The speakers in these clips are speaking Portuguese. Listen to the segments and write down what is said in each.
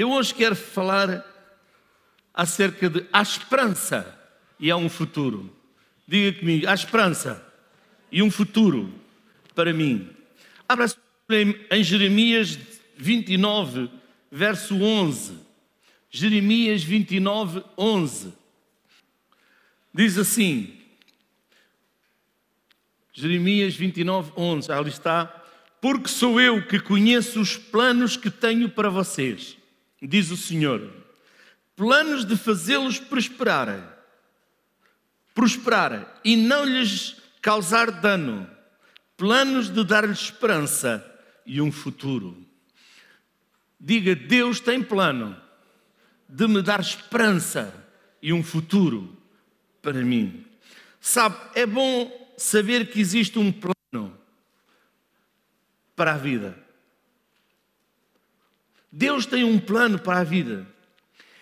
Eu hoje quero falar acerca de a esperança e há um futuro. Diga comigo, há esperança e um futuro para mim. Abra em Jeremias 29, verso 11. Jeremias 29, 11. Diz assim, Jeremias 29, 11, ali está. Porque sou eu que conheço os planos que tenho para vocês, diz o Senhor. Planos de fazê-los prosperar, prosperar e não lhes causar dano. Planos de dar-lhes esperança e um futuro. Diga, Deus tem plano de me dar esperança e um futuro para mim. Sabe, é bom saber que existe um plano para a vida. Deus tem um plano para a vida.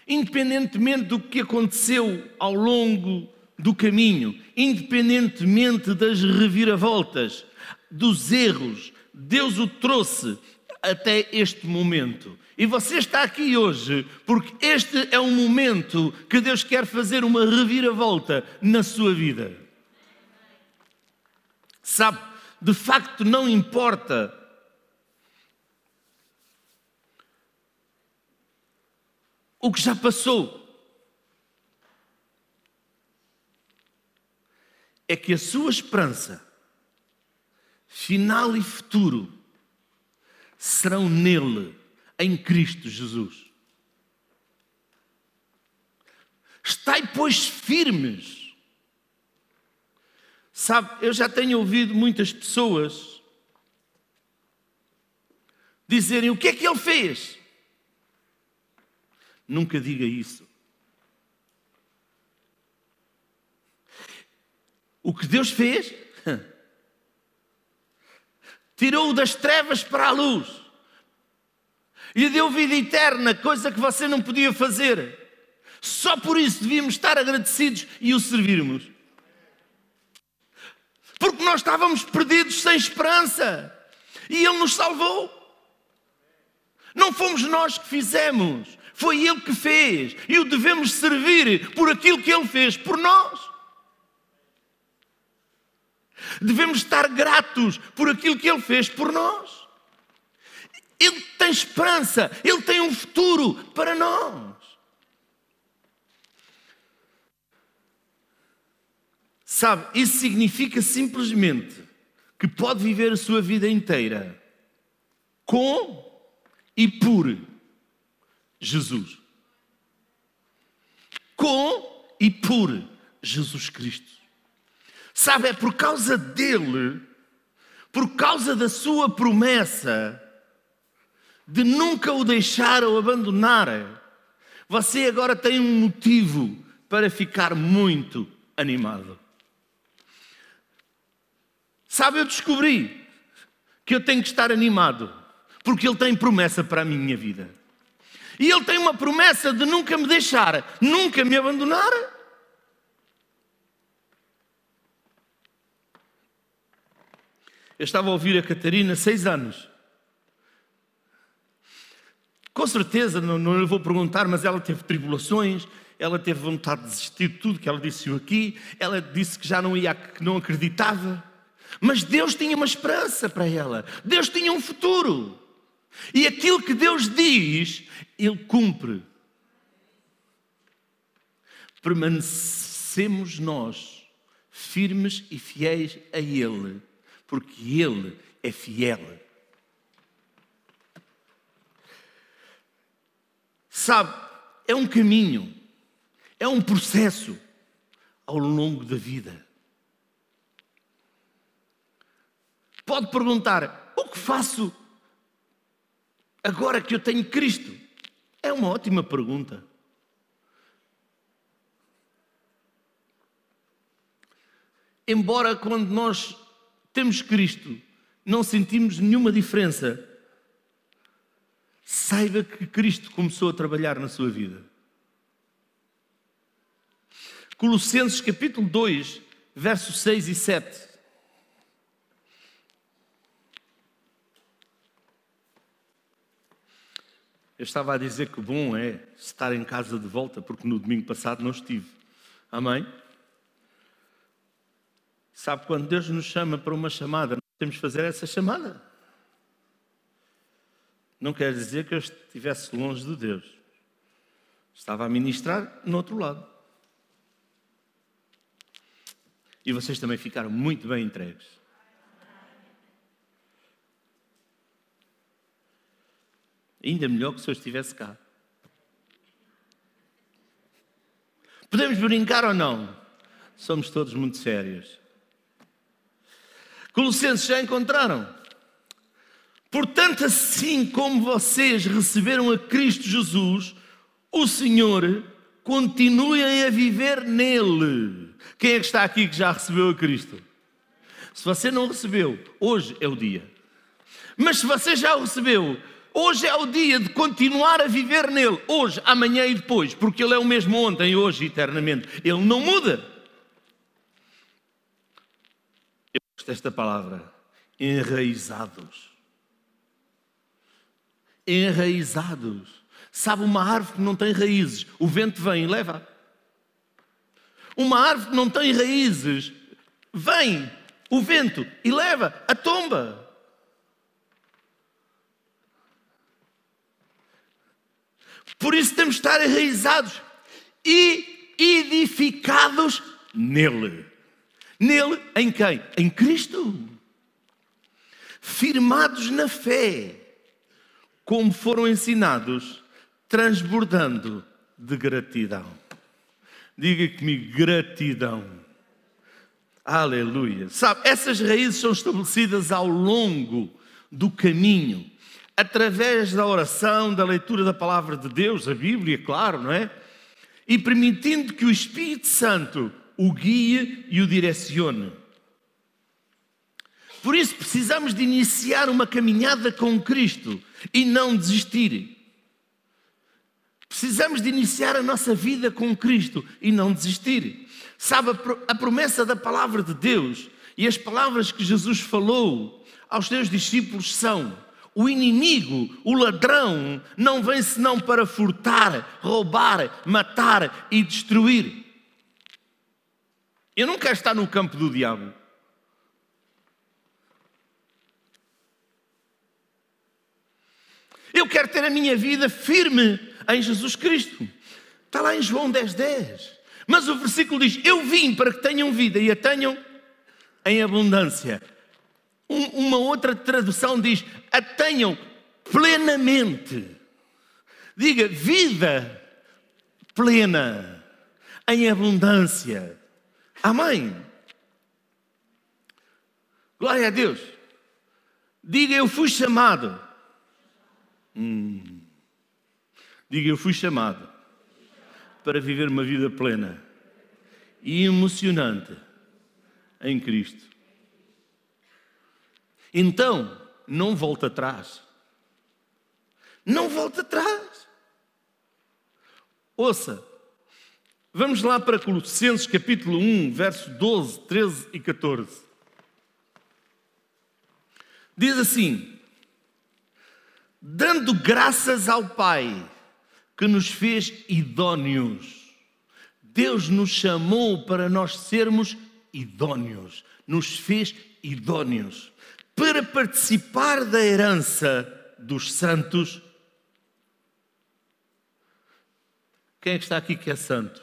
Independentemente do que aconteceu ao longo do caminho, independentemente das reviravoltas, dos erros, Deus o trouxe até este momento. E você está aqui hoje porque este é um momento que Deus quer fazer uma reviravolta na sua vida. Sabe, de facto não importa o que já passou. É que a sua esperança, final e futuro, serão nele, em Cristo Jesus. Estai, pois, firmes. Sabe, eu já tenho ouvido muitas pessoas dizerem: o que é que ele fez? Nunca diga isso. O que Deus fez? Tirou-o das trevas para a luz. E deu vida eterna, coisa que você não podia fazer. Só por isso devíamos estar agradecidos e o servirmos. Porque nós estávamos perdidos sem esperança. E Ele nos salvou. Não fomos nós que fizemos. Foi Ele que fez e o devemos servir por aquilo que Ele fez por nós. Devemos estar gratos por aquilo que Ele fez por nós. Ele tem esperança, Ele tem um futuro para nós. Sabe, isso significa simplesmente que pode viver a sua vida inteira com e por Jesus. Com e por Jesus Cristo. Sabe, é por causa dele, por causa da sua promessa de nunca o deixar ou abandonar, você agora tem um motivo para ficar muito animado. Sabe, eu descobri que eu tenho que estar animado, porque Ele tem promessa para a minha vida. E Ele tem uma promessa de nunca me deixar, nunca me abandonar. Eu estava a ouvir a Catarina seis anos. Com certeza, não, não lhe vou perguntar, mas ela teve tribulações, ela teve vontade de desistir de tudo que ela disse aqui, ela disse que já não ia, que não acreditava. Mas Deus tinha uma esperança para ela, Deus tinha um futuro. E aquilo que Deus diz, Ele cumpre. Permanecemos nós firmes e fiéis a Ele, porque Ele é fiel. Sabe, é um caminho, é um processo ao longo da vida. Pode perguntar: o que faço agora que eu tenho Cristo? É uma ótima pergunta. Embora quando nós temos Cristo não sentimos nenhuma diferença, saiba que Cristo começou a trabalhar na sua vida. Colossenses capítulo 2, versos 6 e 7. Eu estava a dizer que bom é estar em casa de volta, porque no domingo passado não estive. Amém? Sabe, quando Deus nos chama para uma chamada, nós temos que fazer essa chamada. Não quer dizer que eu estivesse longe de Deus. Estava a ministrar no outro lado. E vocês também ficaram muito bem entregues. Ainda melhor que se eu estivesse cá. Podemos brincar ou não? Somos todos muito sérios. Colossenses já encontraram? Portanto, assim como vocês receberam a Cristo Jesus, o Senhor, continuem a viver nele. Quem é que está aqui que já recebeu a Cristo? Se você não recebeu, hoje é o dia. Mas se você já o recebeu, hoje é o dia de continuar a viver nele. Hoje, amanhã e depois, porque ele é o mesmo ontem, hoje e eternamente. Ele não muda. Eu gosto desta palavra. Enraizados enraizados. Sabe, uma árvore que não tem raízes, o vento vem e leva. Uma árvore que não tem raízes, vem o vento e leva a tomba. Por isso temos de estar enraizados e edificados nele. Nele, em quem? Em Cristo. Firmados na fé como foram ensinados, transbordando de gratidão. Diga comigo, gratidão. Aleluia. Sabe, essas raízes são estabelecidas ao longo do caminho, através da oração, da leitura da palavra de Deus, a Bíblia, claro, não é? E permitindo que o Espírito Santo o guie e o direcione. Por isso precisamos de iniciar uma caminhada com Cristo e não desistir. Precisamos de iniciar a nossa vida com Cristo e não desistir. Sabe, a promessa da palavra de Deus e as palavras que Jesus falou aos seus discípulos são: o inimigo, o ladrão, não vem senão para furtar, roubar, matar e destruir. Eu não quero estar no campo do diabo. Eu quero ter a minha vida firme em Jesus Cristo. Está lá em João 10, 10. Mas o versículo diz: Eu vim para que tenham vida e a tenham em abundância. Um, uma outra tradução diz: A tenham plenamente. Diga, vida plena, em abundância. Amém. Glória a Deus. Diga, eu fui chamado Hum. Diga, eu fui chamado para viver uma vida plena e emocionante em Cristo. Então, não volta atrás. Não volta atrás. Ouça, vamos lá para Colossenses capítulo 1, versos 12, 13 e 14. Diz assim: dando graças ao Pai que nos fez idôneos. Deus nos chamou para nós sermos idôneos, nos fez idôneos para participar da herança dos santos. Quem é que está aqui que é santo?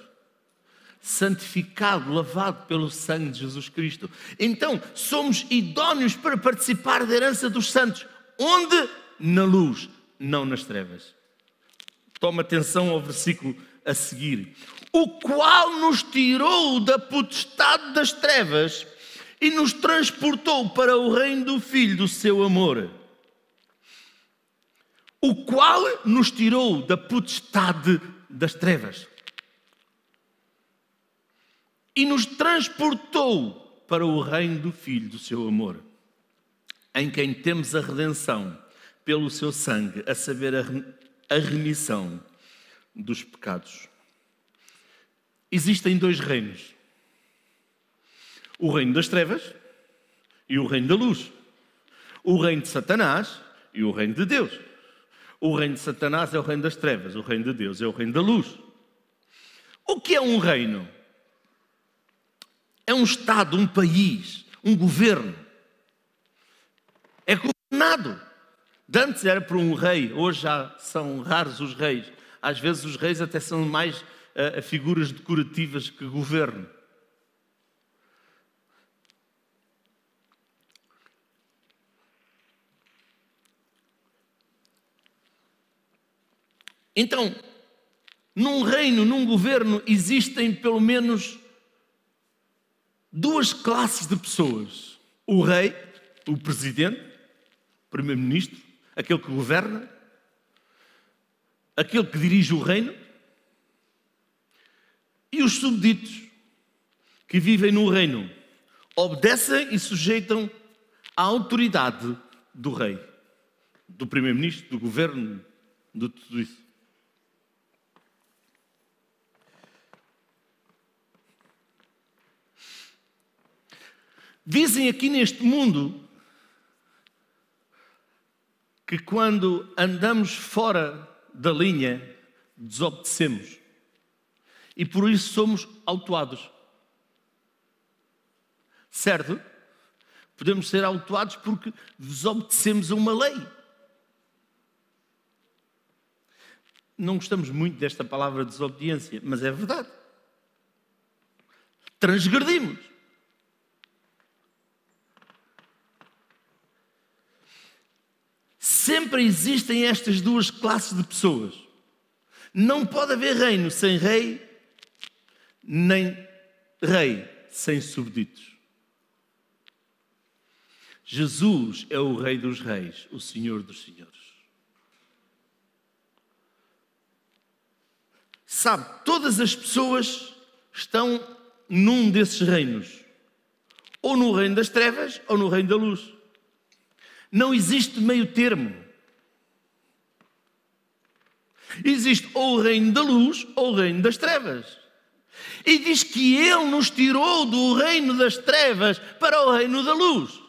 Santificado, lavado pelo sangue de Jesus Cristo. Então, somos idôneos para participar da herança dos santos. Onde? na luz, não nas trevas. Toma atenção ao versículo a seguir. O qual nos tirou da potestade das trevas e nos transportou para o reino do Filho do seu amor. O qual nos tirou da potestade das trevas e nos transportou para o reino do Filho do seu amor, em quem temos a redenção pelo seu sangue, a saber, a remissão dos pecados. Existem dois reinos: o reino das trevas e o reino da luz, o reino de Satanás e o reino de Deus. O reino de Satanás é o reino das trevas, o reino de Deus é o reino da luz. O que é um reino? É um Estado, um país, um governo. É governado. Antes era por um rei, hoje já são raros os reis. Às vezes os reis até são mais uh, figuras decorativas que governo. Então, num reino, num governo, existem pelo menos duas classes de pessoas: o rei, o presidente, o primeiro-ministro, aquele que governa, aquele que dirige o reino, e os súbditos que vivem no reino, obedecem e sujeitam à autoridade do rei, do primeiro-ministro, do governo, de tudo isso. Dizem aqui neste mundo que quando andamos fora da linha, desobedecemos. E por isso somos autuados. Certo? Podemos ser autuados porque desobedecemos a uma lei. Não gostamos muito desta palavra desobediência, mas é verdade. Transgredimos. Sempre existem estas duas classes de pessoas. Não pode haver reino sem rei, nem rei sem súbditos. Jesus é o Rei dos Reis, o Senhor dos Senhores. Sabe, todas as pessoas estão num desses reinos, ou no reino das trevas ou no reino da luz. Não existe meio termo. Existe ou o reino da luz ou o reino das trevas. E diz que Ele nos tirou do reino das trevas para o reino da luz.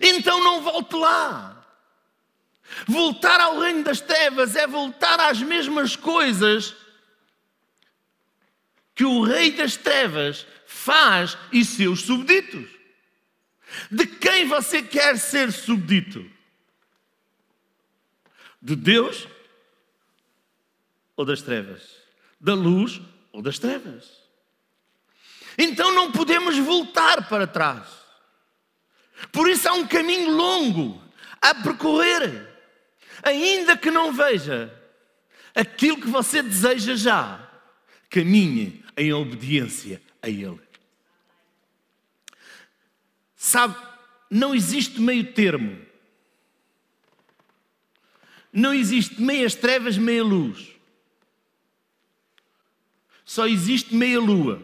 Então não volte lá. Voltar ao reino das trevas é voltar às mesmas coisas que o rei das trevas faz e seus súbditos. De quem você quer ser súbdito? De Deus ou das trevas? Da luz ou das trevas? Então não podemos voltar para trás. Por isso há um caminho longo a percorrer. Ainda que não veja aquilo que você deseja já, caminhe em obediência a Ele. Sabe, não existe meio termo. Não existe meias trevas, meia luz. Só existe meia lua.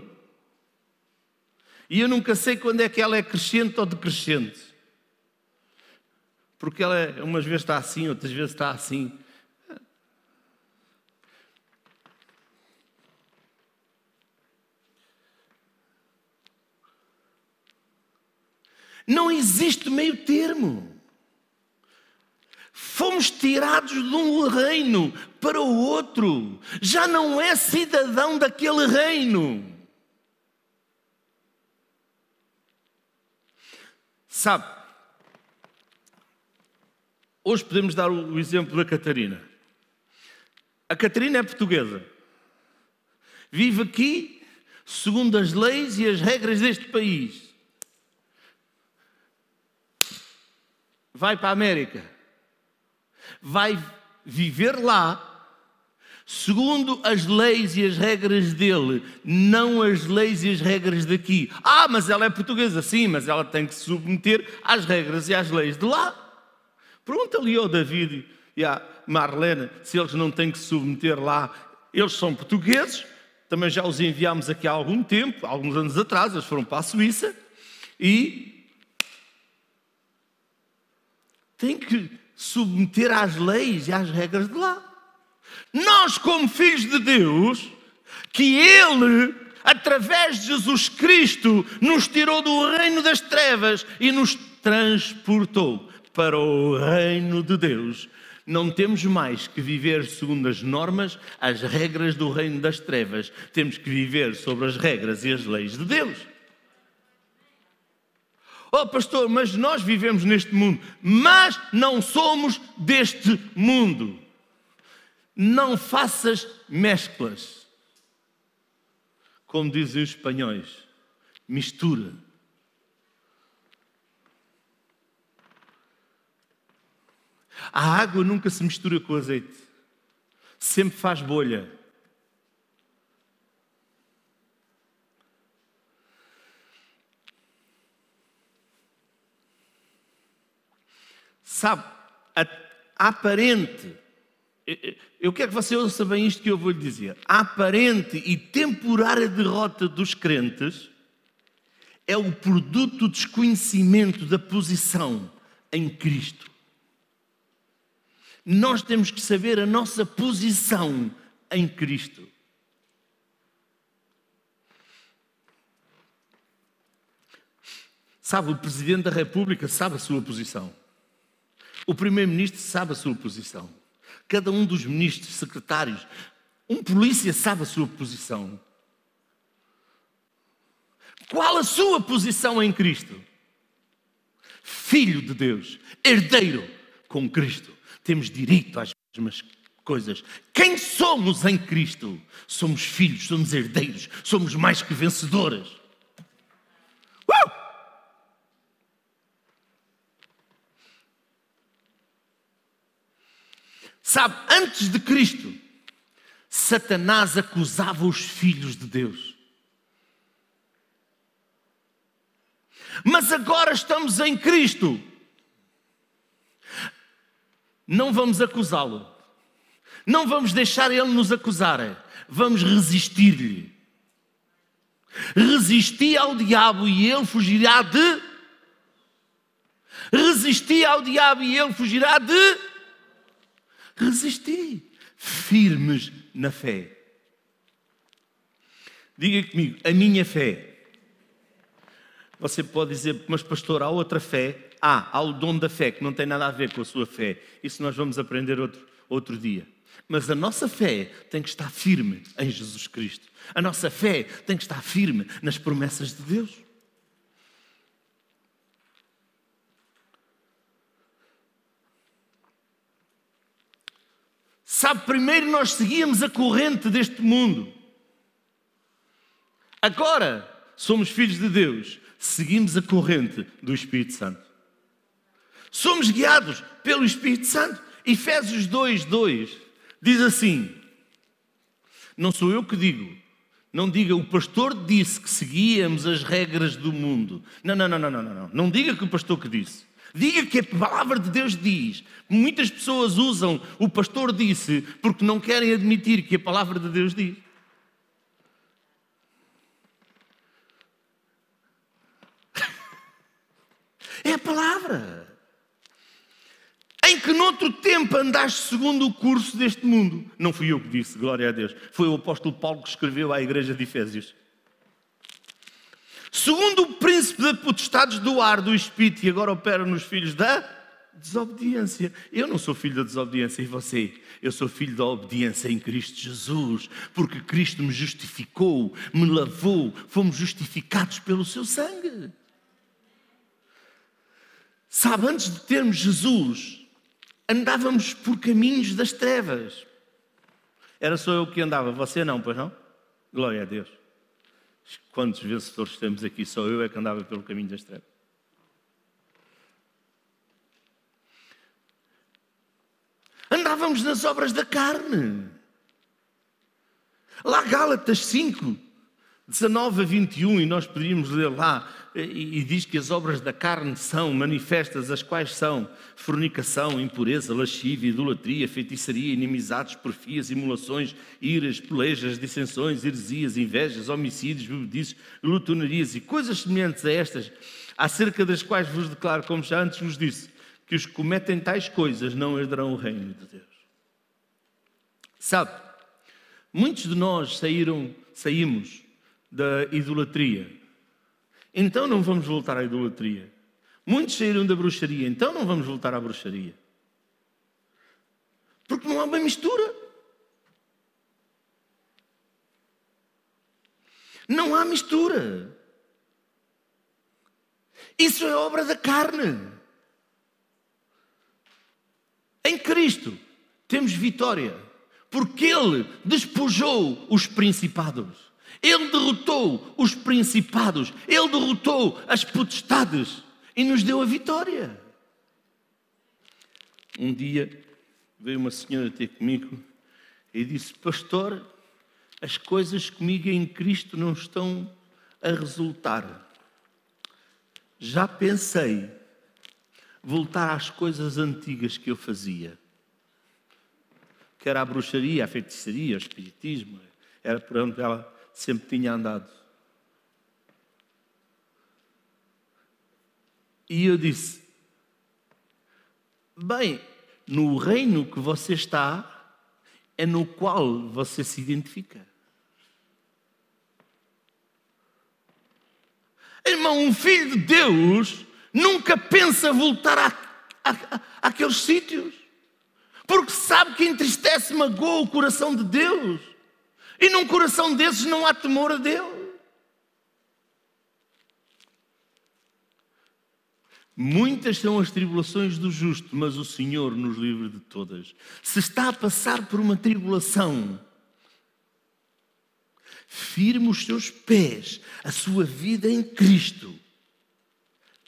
E eu nunca sei quando é que ela é crescente ou decrescente. Porque ela é, umas vezes está assim, outras vezes está assim. Não existe meio termo. Fomos tirados de um reino para o outro. Já não é cidadão daquele reino. Sabe, hoje podemos dar o exemplo da Catarina. A Catarina é portuguesa. Vive aqui segundo as leis e as regras deste país. vai para a América, vai viver lá segundo as leis e as regras dele, não as leis e as regras daqui. Ah, mas ela é portuguesa, sim, mas ela tem que se submeter às regras e às leis de lá. Pergunta ali ao David e à Marlene se eles não têm que se submeter lá. Eles são portugueses, também já os enviámos aqui há algum tempo, alguns anos atrás, eles foram para a Suíça e tem que submeter às leis e às regras de lá. Nós, como filhos de Deus, que Ele, através de Jesus Cristo, nos tirou do reino das trevas e nos transportou para o reino de Deus. Não temos mais que viver segundo as normas, as regras do reino das trevas. Temos que viver sobre as regras e as leis de Deus. Oh, pastor, mas nós vivemos neste mundo, mas não somos deste mundo. Não faças mesclas. Como dizem os espanhóis, mistura. A água nunca se mistura com o azeite, sempre faz bolha. Sabe, a, aparente, eu quero que você ouça bem isto que eu vou lhe dizer. A aparente e temporária derrota dos crentes é o produto do desconhecimento da posição em Cristo. Nós temos que saber a nossa posição em Cristo. Sabe, o Presidente da República sabe a sua posição. O Primeiro-Ministro sabe a sua posição. Cada um dos ministros, secretários, um polícia sabe a sua posição. Qual a sua posição em Cristo? Filho de Deus, herdeiro com Cristo temos direito às mesmas coisas. Quem somos em Cristo? Somos filhos, somos herdeiros, somos mais que vencedores. Sabe, antes de Cristo, Satanás acusava os filhos de Deus. Mas agora estamos em Cristo não vamos acusá-lo. Não vamos deixar ele nos acusar. Vamos resistir-lhe. Resisti ao diabo e ele fugirá de. Resisti ao diabo e ele fugirá de. Resisti. Firmes na fé. Diga comigo, a minha fé. Você pode dizer, mas pastor, há outra fé. Ah, há o dom da fé, que não tem nada a ver com a sua fé. Isso nós vamos aprender outro, outro dia. Mas a nossa fé tem que estar firme em Jesus Cristo. A nossa fé tem que estar firme nas promessas de Deus. Sabe, primeiro nós seguíamos a corrente deste mundo. Agora somos filhos de Deus, seguimos a corrente do Espírito Santo. Somos guiados pelo Espírito Santo. Efésios 2, 2 diz assim: Não sou eu que digo, não diga o pastor disse que seguíamos as regras do mundo. Não, não, não, não, não, não. Não diga que o pastor que disse. Diga que a palavra de Deus diz. Muitas pessoas usam o pastor disse porque não querem admitir que a palavra de Deus diz. É a palavra em que noutro tempo andaste segundo o curso deste mundo. Não fui eu que disse, glória a Deus. Foi o apóstolo Paulo que escreveu à igreja de Efésios. Segundo o príncipe da potestades do ar, do espírito, e agora opera nos filhos da desobediência. Eu não sou filho da desobediência e você? Eu sou filho da obediência em Cristo Jesus, porque Cristo me justificou, me lavou, fomos justificados pelo seu sangue. Sabe, antes de termos Jesus, andávamos por caminhos das trevas. Era só eu que andava, você não, pois não? Glória a Deus. Quantos vencedores temos aqui? Só eu é que andava pelo caminho das trevas. Andávamos nas obras da carne. Lá Gálatas 5, 19 a 21, e nós poderíamos ler lá, e, e diz que as obras da carne são manifestas, as quais são fornicação, impureza, lascívia, idolatria, feitiçaria, inimizades, porfias, imulações, iras, pelejas, dissensões, heresias, invejas, homicídios, bebedices, lutonarias e coisas semelhantes a estas, acerca das quais vos declaro, como já antes vos disse, que os que cometem tais coisas não herdarão o reino de Deus. Sabe, muitos de nós saíram, saímos da idolatria. Então não vamos voltar à idolatria. Muitos saíram da bruxaria, então não vamos voltar à bruxaria. Porque não há uma mistura. Não há mistura. Isso é obra da carne. Em Cristo temos vitória, porque Ele despojou os principados, Ele derrotou os principados, Ele derrotou as potestades e nos deu a vitória. Um dia veio uma senhora ter comigo e disse: Pastor, as coisas comigo em Cristo não estão a resultar. Já pensei voltar às coisas antigas que eu fazia. Que era a bruxaria, a feitiçaria, o espiritismo. Era por onde ela sempre tinha andado. E eu disse: Bem, no reino que você está, é no qual você se identifica. Irmão, um filho de Deus nunca pensa voltar àqueles sítios, porque sabe que entristece, magoa o coração de Deus, e num coração desses não há temor a Deus. Muitas são as tribulações do justo, mas o Senhor nos livra de todas. Se está a passar por uma tribulação, firme os seus pés, a sua vida em Cristo.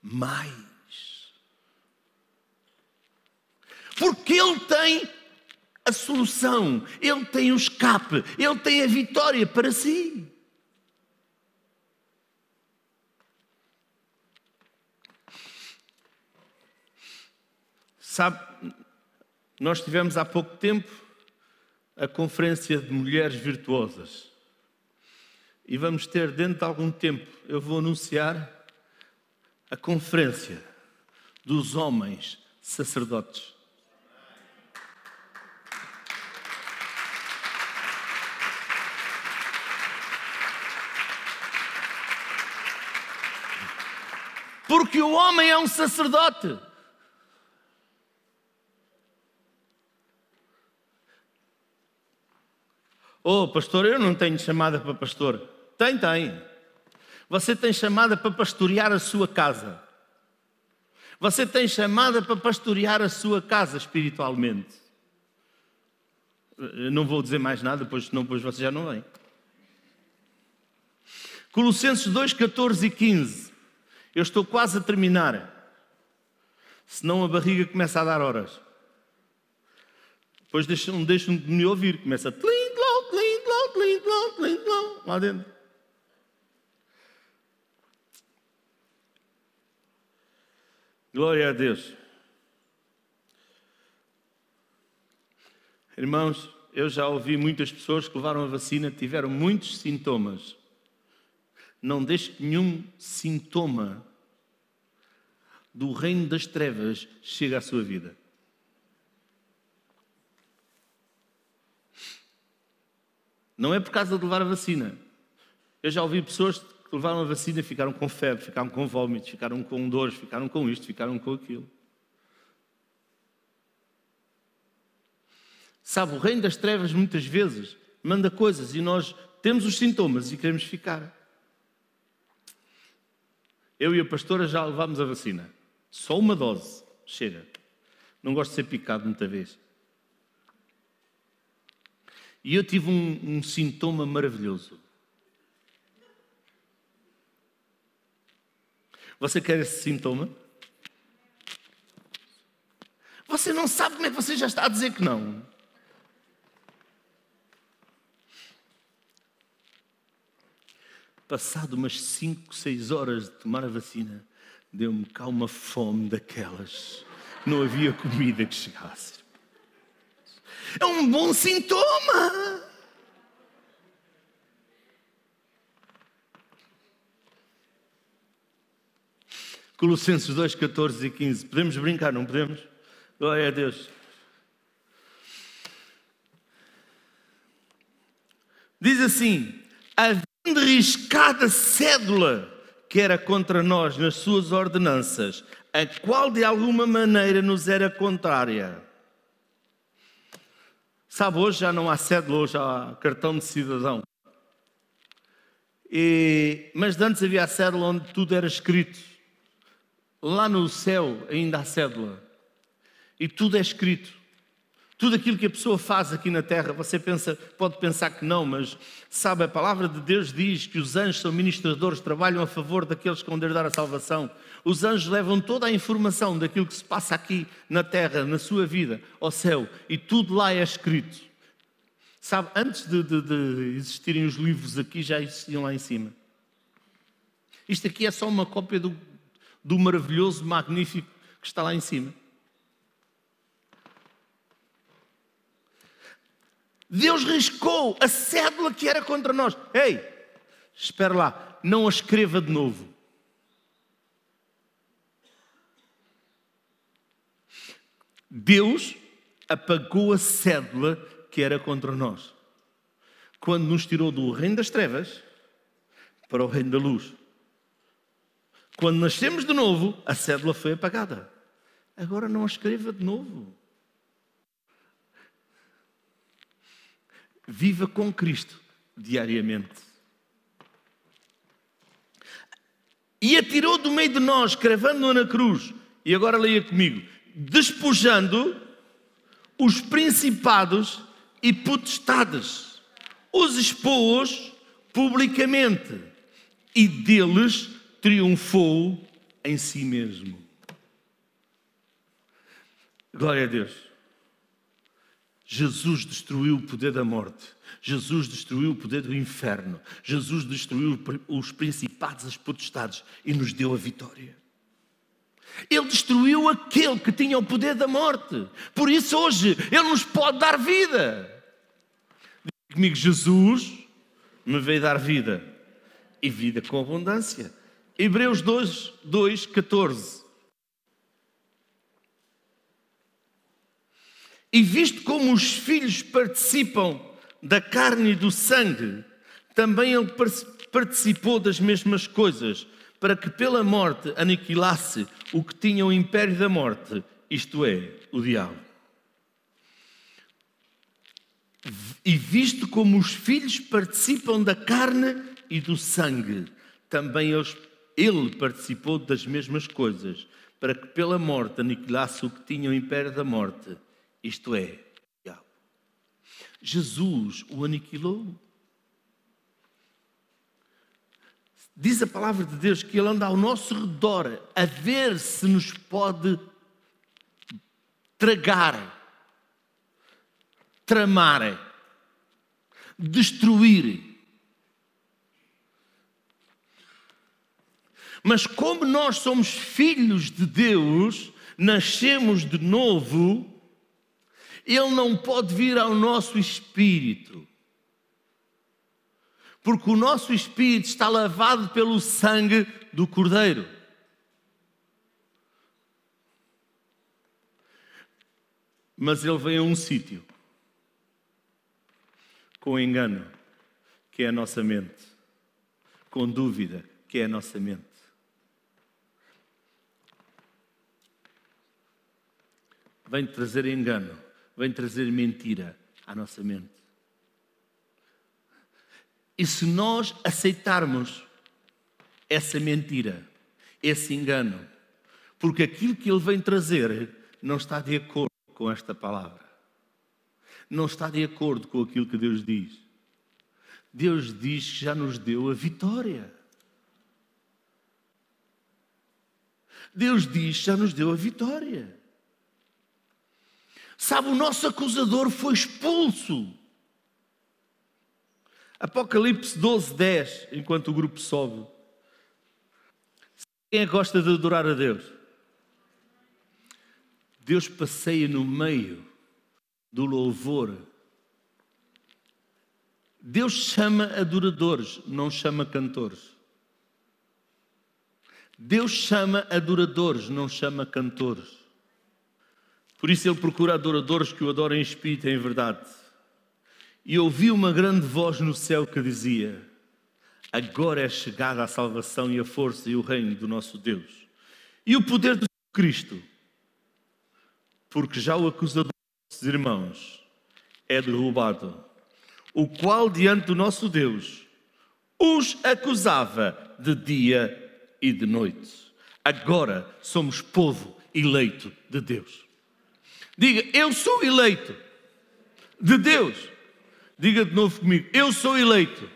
Mais. Porque Ele tem a solução, Ele tem o escape, Ele tem a vitória para si. Sabe, nós tivemos há pouco tempo a conferência de mulheres virtuosas. E vamos ter dentro de algum tempo, eu vou anunciar a conferência dos homens sacerdotes. Porque o homem é um sacerdote. Oh, pastor, eu não tenho chamada para pastor. Tem, tem. Você tem chamada para pastorear a sua casa. Você tem chamada para pastorear a sua casa espiritualmente. Eu não vou dizer mais nada, pois senão depois você já não vem. Colossenses 2, 14 e 15. Eu estou quase a terminar. Senão a barriga começa a dar horas. Depois deixam, deixam de me ouvir. Começa a lá dentro. Glória a Deus. Irmãos, eu já ouvi muitas pessoas que levaram a vacina, tiveram muitos sintomas. Não deixe que nenhum sintoma do reino das trevas chegue à sua vida. Não é por causa de levar a vacina. Eu já ouvi pessoas que levaram a vacina e ficaram com febre, ficaram com vômitos, ficaram com dores, ficaram com isto, ficaram com aquilo. Sabe, o reino das trevas muitas vezes manda coisas e nós temos os sintomas e queremos ficar. Eu e a pastora já levámos a vacina. Só uma dose. Chega. Não gosto de ser picado muita vez. E eu tive um, um sintoma maravilhoso. Você quer esse sintoma? Você não sabe como é que você já está a dizer que não. Passado umas 5, 6 horas de tomar a vacina, deu-me cá uma fome daquelas. Não havia comida que chegasse. É um bom sintoma. Colossenses 2, 14 e 15. Podemos brincar, não podemos? Glória a Deus. Diz assim: havendo riscada cédula que era contra nós nas suas ordenanças, a qual de alguma maneira nos era contrária Sabe, hoje já não há cédula, hoje há cartão de cidadão. E, mas antes havia a cédula onde tudo era escrito. Lá no céu ainda há cédula. E tudo é escrito. Tudo aquilo que a pessoa faz aqui na terra, você pensa, pode pensar que não, mas sabe, a palavra de Deus diz que os anjos são ministradores, trabalham a favor daqueles que vão herdar a salvação. Os anjos levam toda a informação daquilo que se passa aqui na terra, na sua vida, ao céu, e tudo lá é escrito. Sabe, antes de, de, de existirem os livros aqui, já existiam lá em cima. Isto aqui é só uma cópia do, do maravilhoso, magnífico que está lá em cima. Deus riscou a cédula que era contra nós. Ei, espera lá, não a escreva de novo. Deus apagou a cédula que era contra nós. Quando nos tirou do reino das trevas para o reino da luz. Quando nascemos de novo, a cédula foi apagada. Agora não a escreva de novo. Viva com Cristo diariamente. E atirou do meio de nós, cravando-o na cruz. E agora leia comigo: despojando os principados e potestades, os expôs publicamente e deles triunfou em si mesmo. Glória a Deus. Jesus destruiu o poder da morte. Jesus destruiu o poder do inferno. Jesus destruiu os principados, as potestades e nos deu a vitória. Ele destruiu aquele que tinha o poder da morte. Por isso, hoje, Ele nos pode dar vida. Diga comigo, Jesus me veio dar vida e vida com abundância. Hebreus 2, 2 14. E visto como os filhos participam da carne e do sangue, também ele participou das mesmas coisas, para que pela morte aniquilasse o que tinha o império da morte, isto é, o diabo. E visto como os filhos participam da carne e do sangue, também ele participou das mesmas coisas, para que pela morte aniquilasse o que tinha o império da morte, isto é. Jesus o aniquilou. Diz a palavra de Deus que Ele anda ao nosso redor a ver se nos pode tragar, tramar, destruir. Mas como nós somos filhos de Deus, nascemos de novo, ele não pode vir ao nosso espírito. Porque o nosso espírito está lavado pelo sangue do Cordeiro. Mas ele vem a um sítio com engano, que é a nossa mente, com dúvida, que é a nossa mente. Vem trazer engano vem trazer mentira à nossa mente. E se nós aceitarmos essa mentira, esse engano, porque aquilo que ele vem trazer não está de acordo com esta palavra, não está de acordo com aquilo que Deus diz. Deus diz que já nos deu a vitória. Deus diz que já nos deu a vitória. Sabe, o nosso acusador foi expulso. Apocalipse 12, 10, enquanto o grupo sobe. Quem é gosta de adorar a Deus? Deus passeia no meio do louvor. Deus chama adoradores, não chama cantores. Deus chama adoradores, não chama cantores. Por isso ele procura adoradores que o adorem em espírito e em verdade. E ouvi uma grande voz no céu que dizia: Agora é chegada a salvação e a força e o reino do nosso Deus. E o poder de Cristo. Porque já o acusador dos irmãos é derrubado, o qual diante do nosso Deus os acusava de dia e de noite. Agora somos povo eleito de Deus. Diga, eu sou eleito de Deus. Diga de novo comigo, eu sou eleito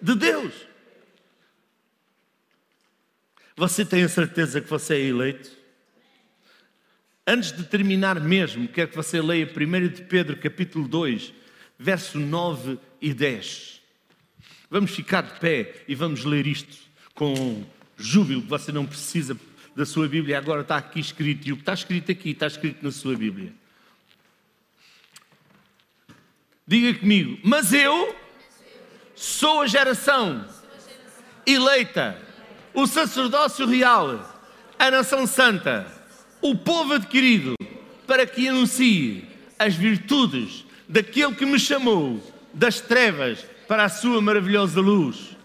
de Deus. Você tem a certeza que você é eleito? Antes de terminar mesmo, quero que você leia 1 de Pedro, capítulo 2, verso 9 e 10. Vamos ficar de pé e vamos ler isto com júbilo, você não precisa da sua Bíblia, agora está aqui escrito, e o que está escrito aqui está escrito na sua Bíblia. Diga comigo, mas eu sou a geração eleita, o sacerdócio real, a nação santa, o povo adquirido, para que anuncie as virtudes daquele que me chamou das trevas para a sua maravilhosa luz.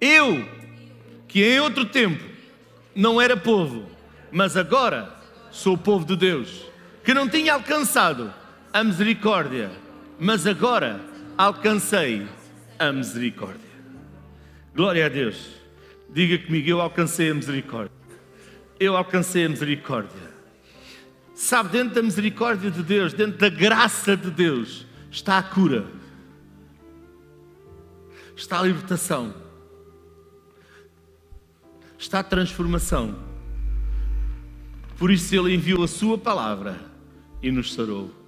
Eu, que em outro tempo não era povo, mas agora sou povo de Deus, que não tinha alcançado a misericórdia, mas agora alcancei a misericórdia. Glória a Deus. Diga comigo, eu alcancei a misericórdia. Eu alcancei a misericórdia. Sabe, dentro da misericórdia de Deus, dentro da graça de Deus, está a cura, está a libertação, está a transformação. Por isso Ele enviou a Sua palavra e nos sarou.